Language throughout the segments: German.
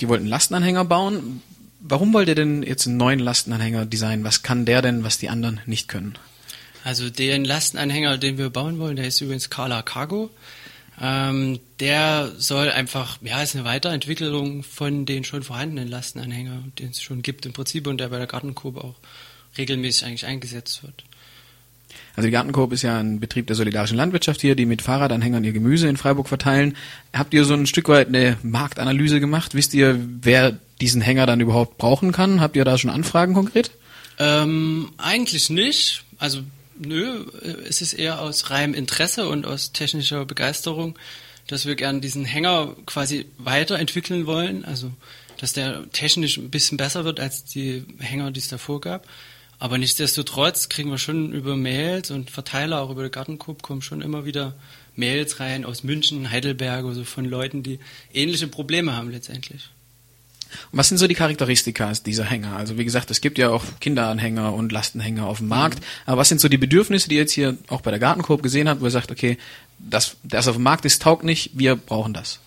Die wollten Lastenanhänger bauen. Warum wollt ihr denn jetzt einen neuen Lastenanhänger designen? Was kann der denn, was die anderen nicht können? Also den Lastenanhänger, den wir bauen wollen, der ist übrigens Carla Cargo. Ähm, der soll einfach, ja, ist eine Weiterentwicklung von den schon vorhandenen Lastenanhängern, den es schon gibt im Prinzip und der bei der Gartenkurve auch regelmäßig eigentlich eingesetzt wird. Also die Gartenkoop ist ja ein Betrieb der solidarischen Landwirtschaft hier, die mit Fahrradanhängern ihr Gemüse in Freiburg verteilen. Habt ihr so ein Stück weit eine Marktanalyse gemacht? Wisst ihr, wer diesen Hänger dann überhaupt brauchen kann? Habt ihr da schon Anfragen konkret? Ähm, eigentlich nicht. Also nö, es ist eher aus reinem Interesse und aus technischer Begeisterung, dass wir gern diesen Hänger quasi weiterentwickeln wollen. Also dass der technisch ein bisschen besser wird als die Hänger, die es davor gab. Aber nichtsdestotrotz kriegen wir schon über Mails und Verteiler, auch über den Gartenkorb, kommen schon immer wieder Mails rein aus München, Heidelberg, also von Leuten, die ähnliche Probleme haben letztendlich. Und was sind so die Charakteristika dieser Hänger? Also wie gesagt, es gibt ja auch Kinderanhänger und Lastenhänger auf dem Markt. Mhm. Aber was sind so die Bedürfnisse, die ihr jetzt hier auch bei der Gartenkorb gesehen habt, wo ihr sagt, okay, das, das auf dem Markt ist, taugt nicht, wir brauchen das?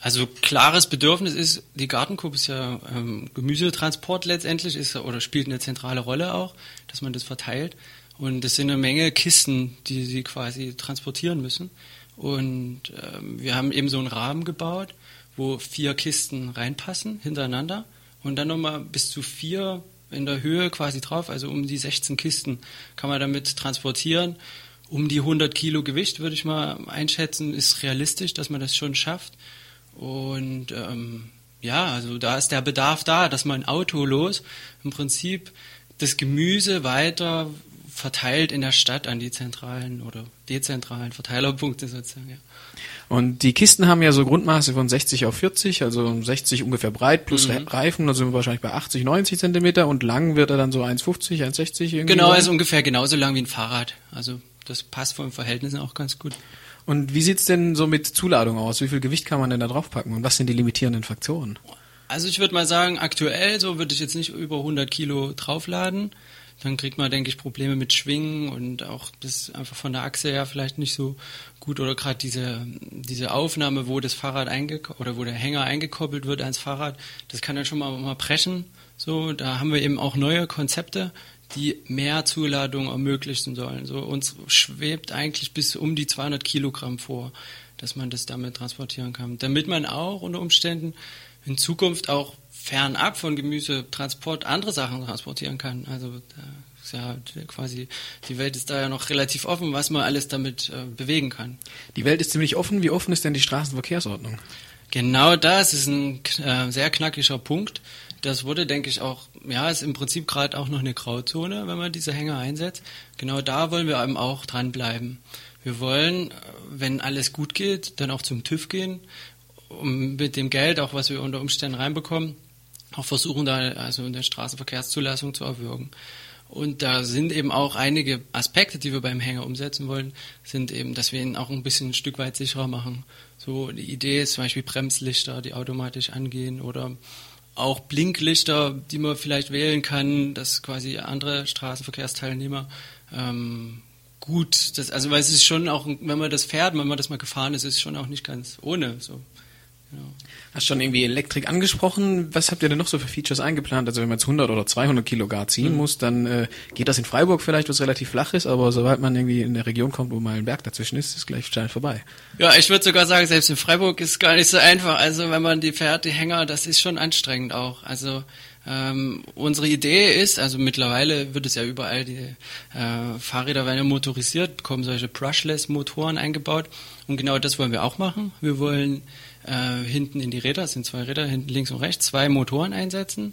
Also klares Bedürfnis ist, die Gartenkup ist ja ähm, Gemüsetransport letztendlich, ist oder spielt eine zentrale Rolle auch, dass man das verteilt. Und es sind eine Menge Kisten, die sie quasi transportieren müssen. Und ähm, wir haben eben so einen Rahmen gebaut, wo vier Kisten reinpassen hintereinander und dann nochmal bis zu vier in der Höhe quasi drauf, also um die 16 Kisten kann man damit transportieren. Um die 100 Kilo Gewicht würde ich mal einschätzen, ist realistisch, dass man das schon schafft. Und ähm, ja, also da ist der Bedarf da, dass man autolos im Prinzip das Gemüse weiter verteilt in der Stadt an die zentralen oder dezentralen Verteilerpunkte sozusagen. Ja. Und die Kisten haben ja so Grundmaße von 60 auf 40, also 60 ungefähr breit plus mhm. Reifen, da sind wir wahrscheinlich bei 80, 90 Zentimeter und lang wird er dann so 1,50, 1,60 irgendwie. Genau, also ungefähr genauso lang wie ein Fahrrad. Also das passt vom Verhältnis auch ganz gut. Und wie sieht's denn so mit Zuladung aus? Wie viel Gewicht kann man denn da draufpacken? Und was sind die limitierenden Faktoren? Also ich würde mal sagen, aktuell so würde ich jetzt nicht über 100 Kilo draufladen. Dann kriegt man, denke ich, Probleme mit Schwingen und auch das einfach von der Achse her vielleicht nicht so gut oder gerade diese diese Aufnahme, wo das Fahrrad oder wo der Hänger eingekoppelt wird ans Fahrrad, das kann dann schon mal, mal brechen. So, da haben wir eben auch neue Konzepte, die mehr Zuladung ermöglichen sollen. So uns schwebt eigentlich bis um die 200 Kilogramm vor, dass man das damit transportieren kann, damit man auch unter Umständen in Zukunft auch fernab von Gemüsetransport andere Sachen transportieren kann. Also ist ja quasi die Welt ist da ja noch relativ offen, was man alles damit äh, bewegen kann. Die Welt ist ziemlich offen. Wie offen ist denn die Straßenverkehrsordnung? Genau das ist ein äh, sehr knackiger Punkt. Das wurde, denke ich, auch, ja, ist im Prinzip gerade auch noch eine Grauzone, wenn man diese Hänger einsetzt. Genau da wollen wir eben auch dranbleiben. Wir wollen, wenn alles gut geht, dann auch zum TÜV gehen, um mit dem Geld, auch was wir unter Umständen reinbekommen, auch versuchen, da also eine Straßenverkehrszulassung zu erwirken. Und da sind eben auch einige Aspekte, die wir beim Hänger umsetzen wollen, sind eben, dass wir ihn auch ein bisschen ein Stück weit sicherer machen. So die Idee ist zum Beispiel Bremslichter, die automatisch angehen oder auch Blinklichter, die man vielleicht wählen kann, dass quasi andere Straßenverkehrsteilnehmer ähm, gut, das, also weil es ist schon auch, wenn man das fährt, wenn man das mal gefahren ist, ist es schon auch nicht ganz ohne. So. Ja. Hast schon irgendwie Elektrik angesprochen. Was habt ihr denn noch so für Features eingeplant? Also wenn man jetzt 100 oder 200 Kilo gar ziehen mhm. muss, dann äh, geht das in Freiburg vielleicht, was relativ flach ist, aber sobald man irgendwie in der Region kommt, wo mal ein Berg dazwischen ist, ist gleich schnell vorbei. Ja, ich würde sogar sagen, selbst in Freiburg ist gar nicht so einfach. Also wenn man die fährt, die Hänger, das ist schon anstrengend auch. Also ähm, unsere Idee ist, also mittlerweile wird es ja überall, die äh, Fahrräder werden motorisiert, bekommen solche Brushless-Motoren eingebaut und genau das wollen wir auch machen. Wir wollen äh, hinten in die Räder, es sind zwei Räder, hinten links und rechts, zwei Motoren einsetzen,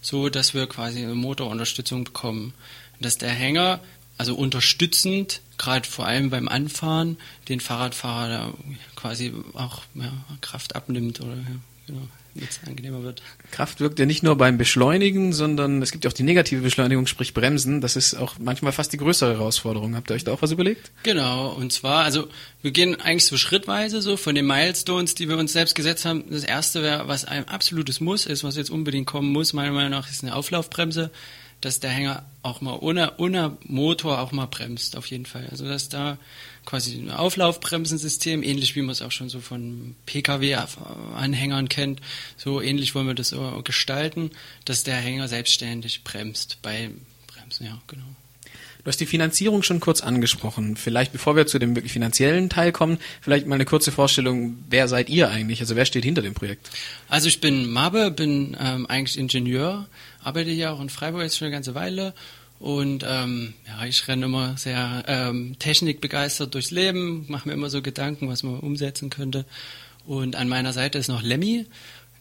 so dass wir quasi eine Motorunterstützung bekommen. Dass der Hänger, also unterstützend, gerade vor allem beim Anfahren, den Fahrradfahrer quasi auch ja, Kraft abnimmt oder ja, genau jetzt angenehmer wird. Kraft wirkt ja nicht nur beim Beschleunigen, sondern es gibt ja auch die negative Beschleunigung, sprich Bremsen. Das ist auch manchmal fast die größere Herausforderung. Habt ihr euch da auch was überlegt? Genau, und zwar, also wir gehen eigentlich so schrittweise so von den Milestones, die wir uns selbst gesetzt haben. Das erste wäre, was ein absolutes Muss ist, was jetzt unbedingt kommen muss, meiner Meinung nach, ist eine Auflaufbremse. Dass der Hänger auch mal ohne, ohne Motor auch mal bremst, auf jeden Fall. Also dass da quasi ein Auflaufbremsensystem, ähnlich wie man es auch schon so von Pkw-Anhängern kennt, so ähnlich wollen wir das gestalten, dass der Hänger selbstständig bremst bei Bremsen, ja, genau. Du hast die Finanzierung schon kurz angesprochen. Vielleicht, bevor wir zu dem wirklich finanziellen Teil kommen, vielleicht mal eine kurze Vorstellung, wer seid ihr eigentlich? Also wer steht hinter dem Projekt? Also ich bin Mabe, bin ähm, eigentlich Ingenieur, arbeite hier auch in Freiburg jetzt schon eine ganze Weile und ähm, ja, ich renne immer sehr ähm, technikbegeistert durchs Leben, mache mir immer so Gedanken, was man umsetzen könnte. Und an meiner Seite ist noch Lemmy,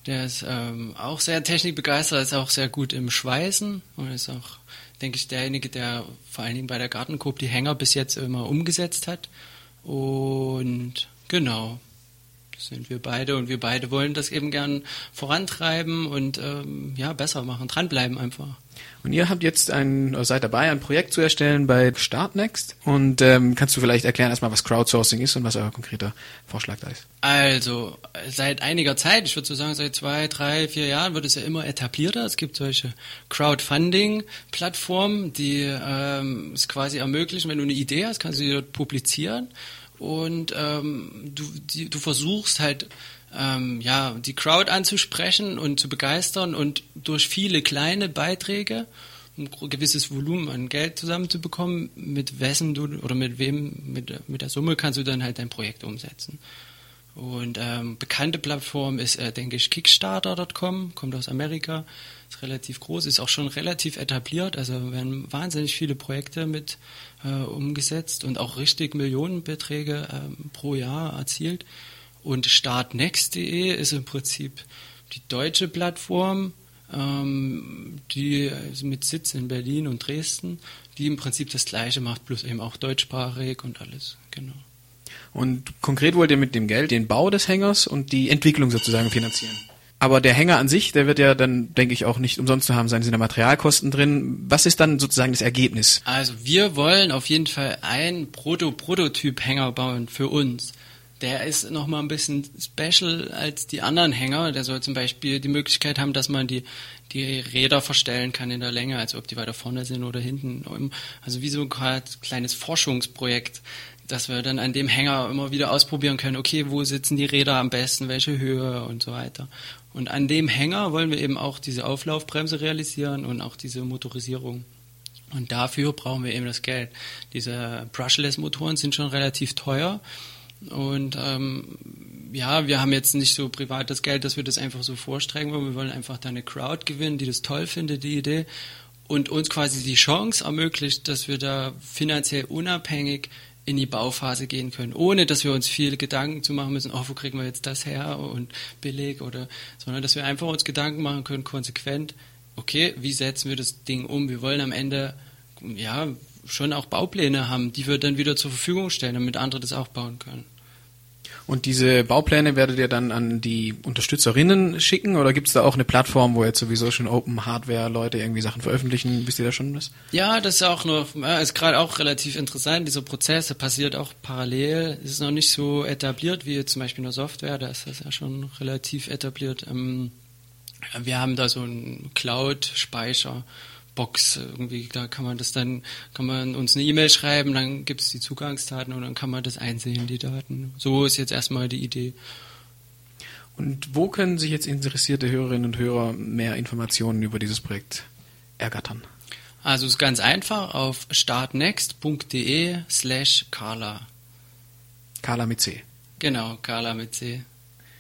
der ist ähm, auch sehr technikbegeistert, ist auch sehr gut im Schweißen und ist auch denke ich, derjenige, der vor allen Dingen bei der Gartencoop die Hänger bis jetzt immer umgesetzt hat. Und genau, das sind wir beide und wir beide wollen das eben gern vorantreiben und ähm, ja, besser machen, dranbleiben einfach. Und ihr habt jetzt ein, seid dabei, ein Projekt zu erstellen bei Startnext. Und ähm, kannst du vielleicht erklären erstmal, was Crowdsourcing ist und was euer konkreter Vorschlag da ist? Also, seit einiger Zeit, ich würde so sagen, seit zwei, drei, vier Jahren wird es ja immer etablierter. Es gibt solche Crowdfunding-Plattformen, die ähm, es quasi ermöglichen, wenn du eine Idee hast, kannst du sie dort publizieren. Und ähm, du, die, du versuchst halt ähm, ja, die Crowd anzusprechen und zu begeistern und durch viele kleine Beiträge ein gewisses Volumen an Geld zusammenzubekommen, mit wessen du oder mit wem, mit, mit der Summe kannst du dann halt dein Projekt umsetzen. Und ähm, bekannte Plattform ist, äh, denke ich, Kickstarter.com, kommt aus Amerika, ist relativ groß, ist auch schon relativ etabliert, also werden wahnsinnig viele Projekte mit äh, umgesetzt und auch richtig Millionenbeträge äh, pro Jahr erzielt. Und startnext.de ist im Prinzip die deutsche Plattform, ähm, die mit Sitz in Berlin und Dresden, die im Prinzip das Gleiche macht, plus eben auch deutschsprachig und alles, genau. Und konkret wollt ihr mit dem Geld den Bau des Hängers und die Entwicklung sozusagen finanzieren? Aber der Hänger an sich, der wird ja dann, denke ich, auch nicht umsonst zu haben sein, sind da Materialkosten drin. Was ist dann sozusagen das Ergebnis? Also wir wollen auf jeden Fall ein Proto-Prototyp-Hänger bauen für uns der ist nochmal ein bisschen special als die anderen Hänger. Der soll zum Beispiel die Möglichkeit haben, dass man die, die Räder verstellen kann in der Länge, also ob die weiter vorne sind oder hinten. Also wie so ein kleines Forschungsprojekt, dass wir dann an dem Hänger immer wieder ausprobieren können, okay, wo sitzen die Räder am besten, welche Höhe und so weiter. Und an dem Hänger wollen wir eben auch diese Auflaufbremse realisieren und auch diese Motorisierung. Und dafür brauchen wir eben das Geld. Diese Brushless-Motoren sind schon relativ teuer. Und ähm, ja, wir haben jetzt nicht so privates Geld, dass wir das einfach so vorstrecken wollen. Wir wollen einfach da eine Crowd gewinnen, die das toll findet, die Idee. Und uns quasi die Chance ermöglicht, dass wir da finanziell unabhängig in die Bauphase gehen können, ohne dass wir uns viele Gedanken zu machen müssen, oh, wo kriegen wir jetzt das her und billig oder, sondern dass wir einfach uns Gedanken machen können, konsequent, okay, wie setzen wir das Ding um? Wir wollen am Ende, ja, schon auch Baupläne haben, die wir dann wieder zur Verfügung stellen, damit andere das auch bauen können. Und diese Baupläne werdet ihr dann an die Unterstützerinnen schicken oder gibt es da auch eine Plattform, wo jetzt sowieso schon Open Hardware Leute irgendwie Sachen veröffentlichen? Wisst ihr da schon was? Ja, das ist auch noch, ist gerade auch relativ interessant. Dieser Prozess, der passiert auch parallel. Es ist noch nicht so etabliert wie zum Beispiel in der Software, da ist das ja schon relativ etabliert. Ähm, wir haben da so einen Cloud-Speicher Box irgendwie, da kann man das dann, kann man uns eine E-Mail schreiben, dann gibt es die Zugangsdaten und dann kann man das einsehen, die Daten. So ist jetzt erstmal die Idee. Und wo können sich jetzt interessierte Hörerinnen und Hörer mehr Informationen über dieses Projekt ergattern? Also es ist ganz einfach auf startnext.de slash Carla. Carla mit C. Genau, Carla mit C.